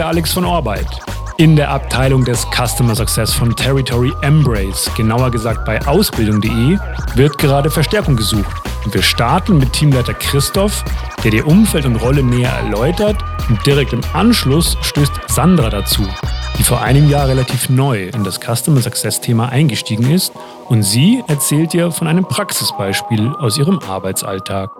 der Alex von Orbeit. In der Abteilung des Customer Success von Territory Embrace, genauer gesagt bei Ausbildung.de, wird gerade Verstärkung gesucht. Und wir starten mit Teamleiter Christoph, der dir Umfeld und Rolle näher erläutert und direkt im Anschluss stößt Sandra dazu, die vor einem Jahr relativ neu in das Customer Success Thema eingestiegen ist und sie erzählt dir von einem Praxisbeispiel aus ihrem Arbeitsalltag.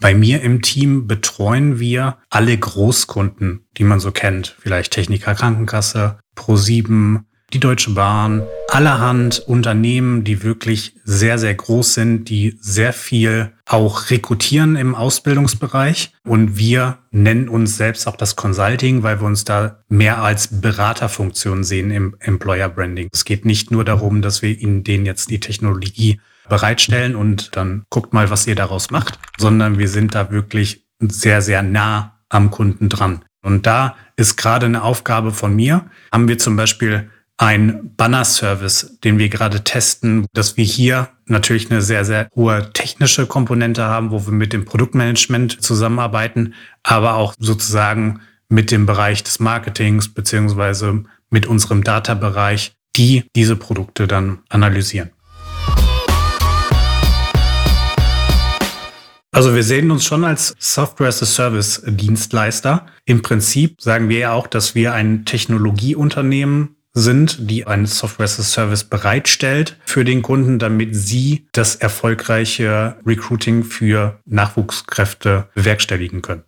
Bei mir im Team betreuen wir alle Großkunden, die man so kennt. Vielleicht Techniker Krankenkasse, Pro7, die Deutsche Bahn, allerhand Unternehmen, die wirklich sehr, sehr groß sind, die sehr viel auch rekrutieren im Ausbildungsbereich. Und wir nennen uns selbst auch das Consulting, weil wir uns da mehr als Beraterfunktion sehen im Employer Branding. Es geht nicht nur darum, dass wir ihnen denen jetzt die Technologie bereitstellen und dann guckt mal, was ihr daraus macht, sondern wir sind da wirklich sehr, sehr nah am Kunden dran. Und da ist gerade eine Aufgabe von mir. Haben wir zum Beispiel ein Banner-Service, den wir gerade testen, dass wir hier natürlich eine sehr, sehr hohe technische Komponente haben, wo wir mit dem Produktmanagement zusammenarbeiten, aber auch sozusagen mit dem Bereich des Marketings beziehungsweise mit unserem Data-Bereich, die diese Produkte dann analysieren. Also wir sehen uns schon als Software as a Service Dienstleister. Im Prinzip sagen wir ja auch, dass wir ein Technologieunternehmen sind, die ein Software as a Service bereitstellt für den Kunden, damit sie das erfolgreiche Recruiting für Nachwuchskräfte bewerkstelligen können.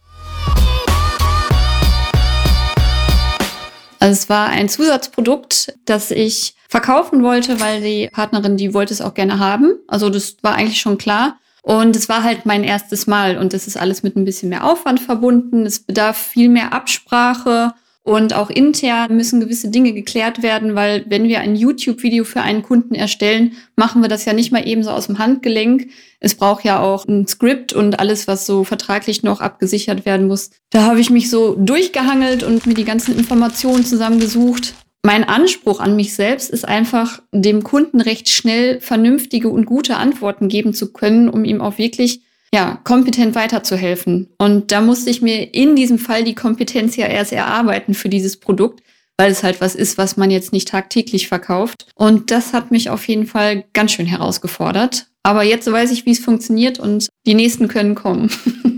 Also es war ein Zusatzprodukt, das ich verkaufen wollte, weil die Partnerin, die wollte es auch gerne haben. Also das war eigentlich schon klar. Und es war halt mein erstes Mal und das ist alles mit ein bisschen mehr Aufwand verbunden. Es bedarf viel mehr Absprache und auch intern müssen gewisse Dinge geklärt werden, weil wenn wir ein YouTube-Video für einen Kunden erstellen, machen wir das ja nicht mal eben so aus dem Handgelenk. Es braucht ja auch ein Skript und alles, was so vertraglich noch abgesichert werden muss. Da habe ich mich so durchgehangelt und mir die ganzen Informationen zusammengesucht. Mein Anspruch an mich selbst ist einfach, dem Kunden recht schnell vernünftige und gute Antworten geben zu können, um ihm auch wirklich ja, kompetent weiterzuhelfen. Und da musste ich mir in diesem Fall die Kompetenz ja erst erarbeiten für dieses Produkt, weil es halt was ist, was man jetzt nicht tagtäglich verkauft. Und das hat mich auf jeden Fall ganz schön herausgefordert. Aber jetzt weiß ich, wie es funktioniert und die nächsten können kommen.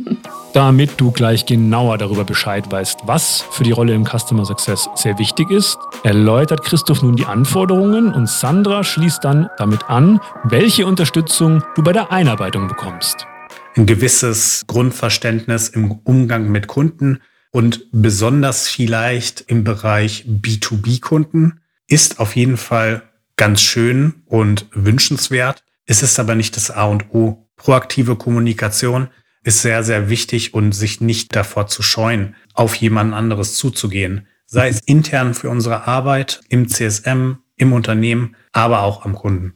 Damit du gleich genauer darüber Bescheid weißt, was für die Rolle im Customer Success sehr wichtig ist, erläutert Christoph nun die Anforderungen und Sandra schließt dann damit an, welche Unterstützung du bei der Einarbeitung bekommst ein gewisses Grundverständnis im Umgang mit Kunden und besonders vielleicht im Bereich B2B-Kunden ist auf jeden Fall ganz schön und wünschenswert. Es ist aber nicht das A und O. Proaktive Kommunikation ist sehr, sehr wichtig und sich nicht davor zu scheuen, auf jemand anderes zuzugehen. Sei es intern für unsere Arbeit im CSM, im Unternehmen, aber auch am Kunden.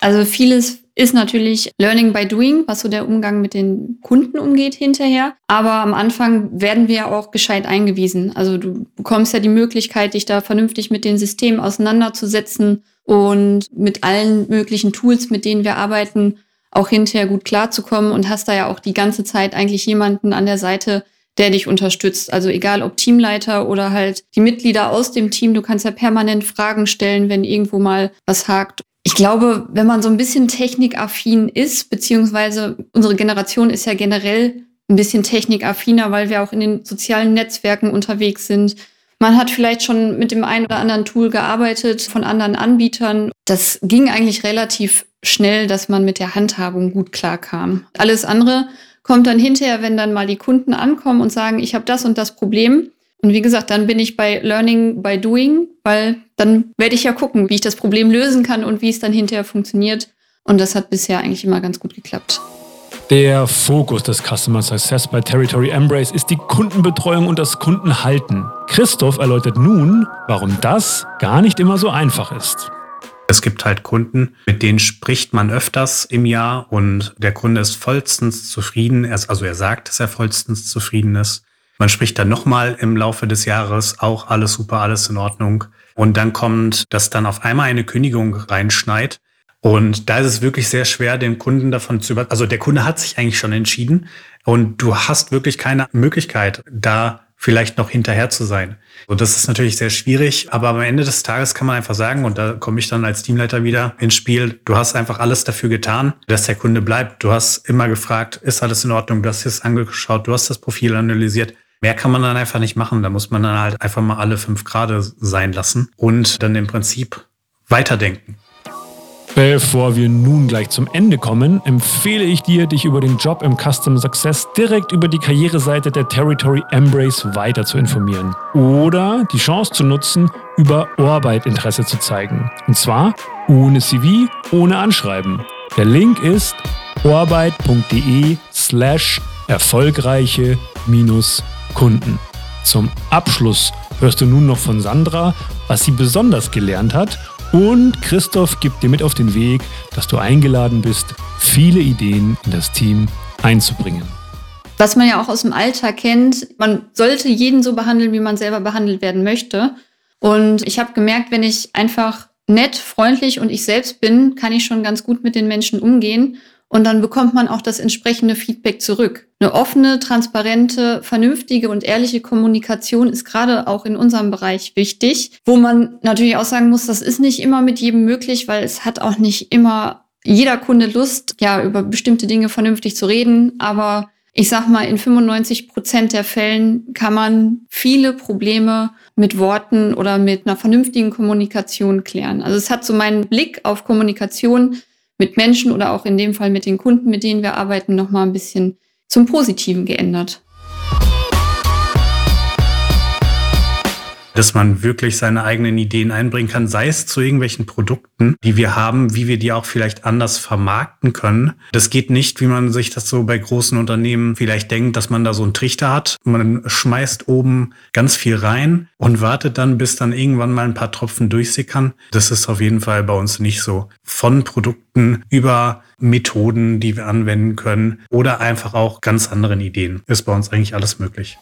Also vieles ist natürlich Learning by Doing, was so der Umgang mit den Kunden umgeht hinterher. Aber am Anfang werden wir ja auch gescheit eingewiesen. Also du bekommst ja die Möglichkeit, dich da vernünftig mit den Systemen auseinanderzusetzen und mit allen möglichen Tools, mit denen wir arbeiten, auch hinterher gut klarzukommen und hast da ja auch die ganze Zeit eigentlich jemanden an der Seite, der dich unterstützt. Also egal ob Teamleiter oder halt die Mitglieder aus dem Team, du kannst ja permanent Fragen stellen, wenn irgendwo mal was hakt. Ich glaube, wenn man so ein bisschen technikaffin ist, beziehungsweise unsere Generation ist ja generell ein bisschen technikaffiner, weil wir auch in den sozialen Netzwerken unterwegs sind. Man hat vielleicht schon mit dem einen oder anderen Tool gearbeitet von anderen Anbietern. Das ging eigentlich relativ schnell, dass man mit der Handhabung gut klarkam. Alles andere kommt dann hinterher, wenn dann mal die Kunden ankommen und sagen, ich habe das und das Problem. Und wie gesagt, dann bin ich bei Learning by Doing, weil dann werde ich ja gucken, wie ich das Problem lösen kann und wie es dann hinterher funktioniert. Und das hat bisher eigentlich immer ganz gut geklappt. Der Fokus des Customer Success bei Territory Embrace ist die Kundenbetreuung und das Kundenhalten. Christoph erläutert nun, warum das gar nicht immer so einfach ist. Es gibt halt Kunden, mit denen spricht man öfters im Jahr und der Kunde ist vollstens zufrieden. Also er sagt, dass er vollstens zufrieden ist. Man spricht dann nochmal im Laufe des Jahres, auch alles super, alles in Ordnung. Und dann kommt, dass dann auf einmal eine Kündigung reinschneit. Und da ist es wirklich sehr schwer, den Kunden davon zu über, also der Kunde hat sich eigentlich schon entschieden. Und du hast wirklich keine Möglichkeit, da vielleicht noch hinterher zu sein. Und das ist natürlich sehr schwierig, aber am Ende des Tages kann man einfach sagen, und da komme ich dann als Teamleiter wieder ins Spiel, du hast einfach alles dafür getan, dass der Kunde bleibt. Du hast immer gefragt, ist alles in Ordnung? Du hast es angeschaut, du hast das Profil analysiert. Mehr kann man dann einfach nicht machen. Da muss man dann halt einfach mal alle fünf Grade sein lassen und dann im Prinzip weiterdenken. Bevor wir nun gleich zum Ende kommen, empfehle ich dir, dich über den Job im Custom Success direkt über die Karriereseite der Territory Embrace weiter zu informieren. Oder die Chance zu nutzen, über Orbeit Interesse zu zeigen. Und zwar ohne CV, ohne Anschreiben. Der Link ist orbeit.de slash erfolgreiche Kunden. Zum Abschluss hörst du nun noch von Sandra, was sie besonders gelernt hat und Christoph gibt dir mit auf den Weg, dass du eingeladen bist, viele Ideen in das Team einzubringen. Was man ja auch aus dem Alltag kennt, man sollte jeden so behandeln, wie man selber behandelt werden möchte. Und ich habe gemerkt, wenn ich einfach nett, freundlich und ich selbst bin, kann ich schon ganz gut mit den Menschen umgehen. Und dann bekommt man auch das entsprechende Feedback zurück. Eine offene, transparente, vernünftige und ehrliche Kommunikation ist gerade auch in unserem Bereich wichtig, wo man natürlich auch sagen muss, das ist nicht immer mit jedem möglich, weil es hat auch nicht immer jeder Kunde Lust, ja, über bestimmte Dinge vernünftig zu reden. Aber ich sag mal, in 95 Prozent der Fällen kann man viele Probleme mit Worten oder mit einer vernünftigen Kommunikation klären. Also es hat so meinen Blick auf Kommunikation mit Menschen oder auch in dem Fall mit den Kunden, mit denen wir arbeiten, noch mal ein bisschen zum Positiven geändert. Dass man wirklich seine eigenen Ideen einbringen kann, sei es zu irgendwelchen Produkten, die wir haben, wie wir die auch vielleicht anders vermarkten können. Das geht nicht, wie man sich das so bei großen Unternehmen vielleicht denkt, dass man da so einen Trichter hat. Man schmeißt oben ganz viel rein und wartet dann, bis dann irgendwann mal ein paar Tropfen durchsickern. Das ist auf jeden Fall bei uns nicht so. Von Produkten über Methoden, die wir anwenden können oder einfach auch ganz anderen Ideen ist bei uns eigentlich alles möglich.